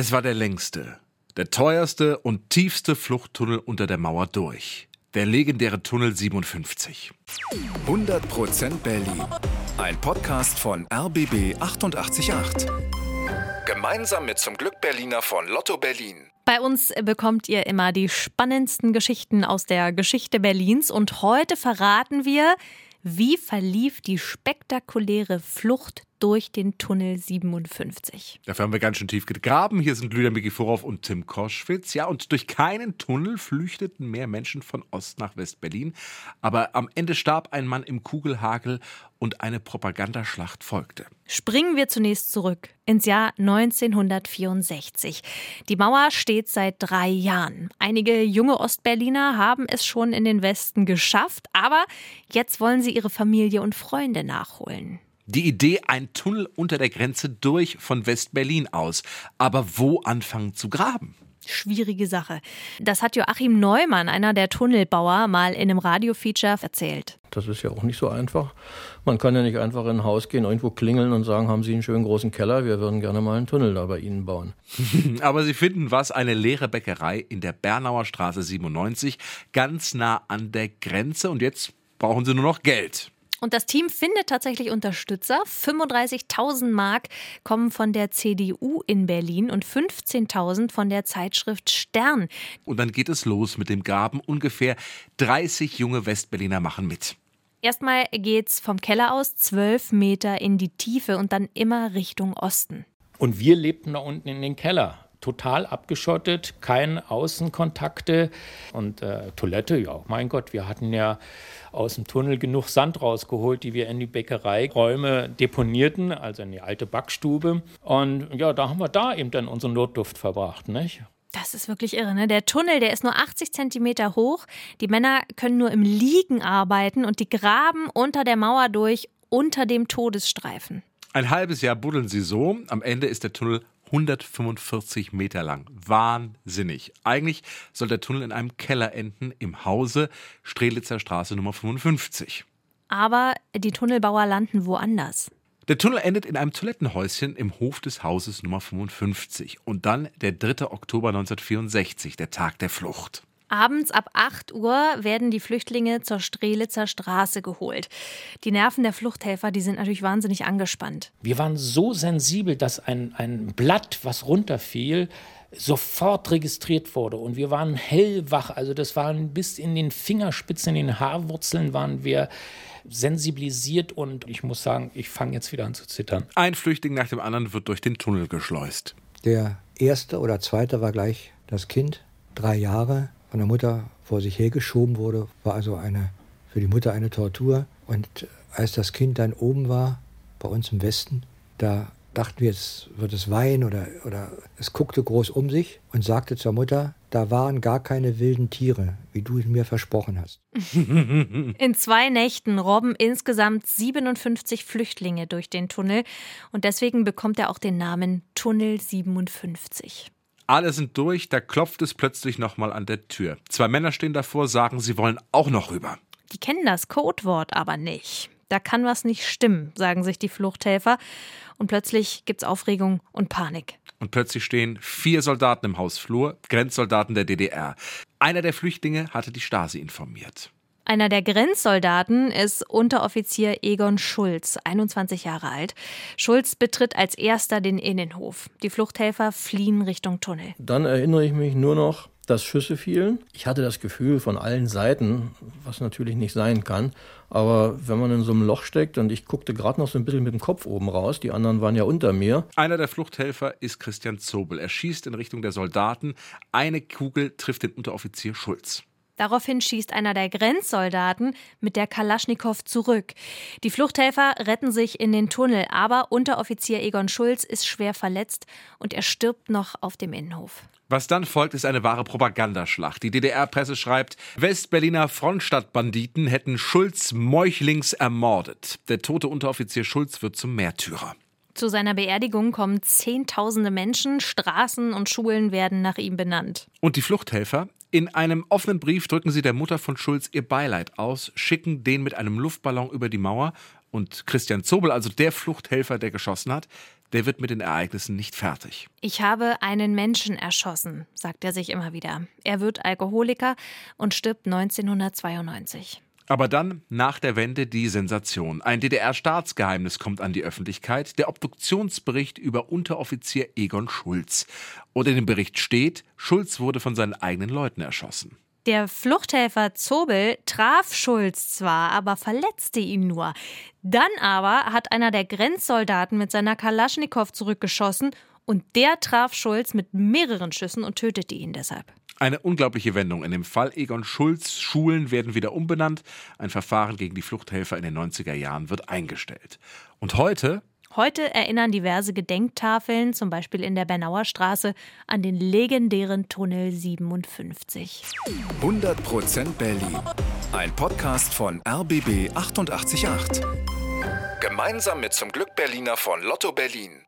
Es war der längste, der teuerste und tiefste Fluchttunnel unter der Mauer durch. Der legendäre Tunnel 57. 100% Berlin. Ein Podcast von RBB 888. Gemeinsam mit zum Glück Berliner von Lotto Berlin. Bei uns bekommt ihr immer die spannendsten Geschichten aus der Geschichte Berlins und heute verraten wir, wie verlief die spektakuläre Flucht durch den Tunnel 57. Dafür haben wir ganz schön tief gegraben. Hier sind Lydia Mikiforov und Tim Koschwitz. Ja, und durch keinen Tunnel flüchteten mehr Menschen von Ost nach West-Berlin. Aber am Ende starb ein Mann im Kugelhagel und eine Propagandaschlacht folgte. Springen wir zunächst zurück ins Jahr 1964. Die Mauer steht seit drei Jahren. Einige junge Ostberliner haben es schon in den Westen geschafft, aber jetzt wollen sie ihre Familie und Freunde nachholen. Die Idee, ein Tunnel unter der Grenze durch von West-Berlin aus. Aber wo anfangen zu graben? Schwierige Sache. Das hat Joachim Neumann, einer der Tunnelbauer, mal in einem Radiofeature erzählt. Das ist ja auch nicht so einfach. Man kann ja nicht einfach in ein Haus gehen, irgendwo klingeln und sagen, haben Sie einen schönen großen Keller, wir würden gerne mal einen Tunnel da bei Ihnen bauen. Aber Sie finden was, eine leere Bäckerei in der Bernauer Straße 97, ganz nah an der Grenze und jetzt brauchen Sie nur noch Geld. Und das Team findet tatsächlich Unterstützer. 35.000 Mark kommen von der CDU in Berlin und 15.000 von der Zeitschrift Stern. Und dann geht es los mit dem Graben. Ungefähr 30 junge Westberliner machen mit. Erstmal geht's vom Keller aus zwölf Meter in die Tiefe und dann immer Richtung Osten. Und wir lebten da unten in den Keller total abgeschottet, keine Außenkontakte und äh, Toilette, ja, mein Gott, wir hatten ja aus dem Tunnel genug Sand rausgeholt, die wir in die Bäckereiräume deponierten, also in die alte Backstube. Und ja, da haben wir da eben dann unseren Notduft verbracht, nicht? Das ist wirklich irre, ne? Der Tunnel, der ist nur 80 Zentimeter hoch. Die Männer können nur im Liegen arbeiten und die graben unter der Mauer durch, unter dem Todesstreifen. Ein halbes Jahr buddeln sie so. Am Ende ist der Tunnel 145 Meter lang. Wahnsinnig. Eigentlich soll der Tunnel in einem Keller enden im Hause Strelitzer Straße Nummer 55. Aber die Tunnelbauer landen woanders. Der Tunnel endet in einem Toilettenhäuschen im Hof des Hauses Nummer 55. Und dann der 3. Oktober 1964, der Tag der Flucht. Abends ab 8 Uhr werden die Flüchtlinge zur Strelitzer Straße geholt. Die Nerven der Fluchthelfer, die sind natürlich wahnsinnig angespannt. Wir waren so sensibel, dass ein, ein Blatt, was runterfiel, sofort registriert wurde. Und wir waren hellwach. Also das waren bis in den Fingerspitzen, in den Haarwurzeln waren wir sensibilisiert und ich muss sagen, ich fange jetzt wieder an zu zittern. Ein Flüchtling nach dem anderen wird durch den Tunnel geschleust. Der erste oder zweite war gleich das Kind, drei Jahre, von der Mutter vor sich hergeschoben wurde, war also eine, für die Mutter eine Tortur. Und als das Kind dann oben war, bei uns im Westen, da dachten wir, jetzt wird es weinen oder, oder es guckte groß um sich und sagte zur Mutter, da waren gar keine wilden Tiere, wie du es mir versprochen hast. In zwei Nächten robben insgesamt 57 Flüchtlinge durch den Tunnel und deswegen bekommt er auch den Namen Tunnel 57. Alle sind durch, da klopft es plötzlich nochmal an der Tür. Zwei Männer stehen davor, sagen, sie wollen auch noch rüber. Die kennen das Codewort aber nicht. Da kann was nicht stimmen, sagen sich die Fluchthelfer. Und plötzlich gibt's Aufregung und Panik. Und plötzlich stehen vier Soldaten im Hausflur, Grenzsoldaten der DDR. Einer der Flüchtlinge hatte die Stasi informiert. Einer der Grenzsoldaten ist Unteroffizier Egon Schulz, 21 Jahre alt. Schulz betritt als erster den Innenhof. Die Fluchthelfer fliehen Richtung Tunnel. Dann erinnere ich mich nur noch, dass Schüsse fielen. Ich hatte das Gefühl von allen Seiten, was natürlich nicht sein kann. Aber wenn man in so einem Loch steckt und ich guckte gerade noch so ein bisschen mit dem Kopf oben raus, die anderen waren ja unter mir. Einer der Fluchthelfer ist Christian Zobel. Er schießt in Richtung der Soldaten. Eine Kugel trifft den Unteroffizier Schulz. Daraufhin schießt einer der Grenzsoldaten mit der Kalaschnikow zurück. Die Fluchthelfer retten sich in den Tunnel, aber Unteroffizier Egon Schulz ist schwer verletzt und er stirbt noch auf dem Innenhof. Was dann folgt, ist eine wahre Propagandaschlacht. Die DDR-Presse schreibt, Westberliner Frontstadtbanditen hätten Schulz meuchlings ermordet. Der tote Unteroffizier Schulz wird zum Märtyrer. Zu seiner Beerdigung kommen Zehntausende Menschen, Straßen und Schulen werden nach ihm benannt. Und die Fluchthelfer? In einem offenen Brief drücken sie der Mutter von Schulz ihr Beileid aus, schicken den mit einem Luftballon über die Mauer und Christian Zobel, also der Fluchthelfer, der geschossen hat, der wird mit den Ereignissen nicht fertig. Ich habe einen Menschen erschossen, sagt er sich immer wieder. Er wird Alkoholiker und stirbt 1992. Aber dann, nach der Wende, die Sensation. Ein DDR-Staatsgeheimnis kommt an die Öffentlichkeit. Der Obduktionsbericht über Unteroffizier Egon Schulz. Und in dem Bericht steht, Schulz wurde von seinen eigenen Leuten erschossen. Der Fluchthelfer Zobel traf Schulz zwar, aber verletzte ihn nur. Dann aber hat einer der Grenzsoldaten mit seiner Kalaschnikow zurückgeschossen und der traf Schulz mit mehreren Schüssen und tötete ihn deshalb. Eine unglaubliche Wendung. In dem Fall Egon Schulz Schulen werden wieder umbenannt. Ein Verfahren gegen die Fluchthelfer in den 90er Jahren wird eingestellt. Und heute Heute erinnern diverse Gedenktafeln, zum Beispiel in der Bernauer Straße, an den legendären Tunnel 57. 100% Berlin. Ein Podcast von RBB 888. Gemeinsam mit zum Glück Berliner von Lotto Berlin.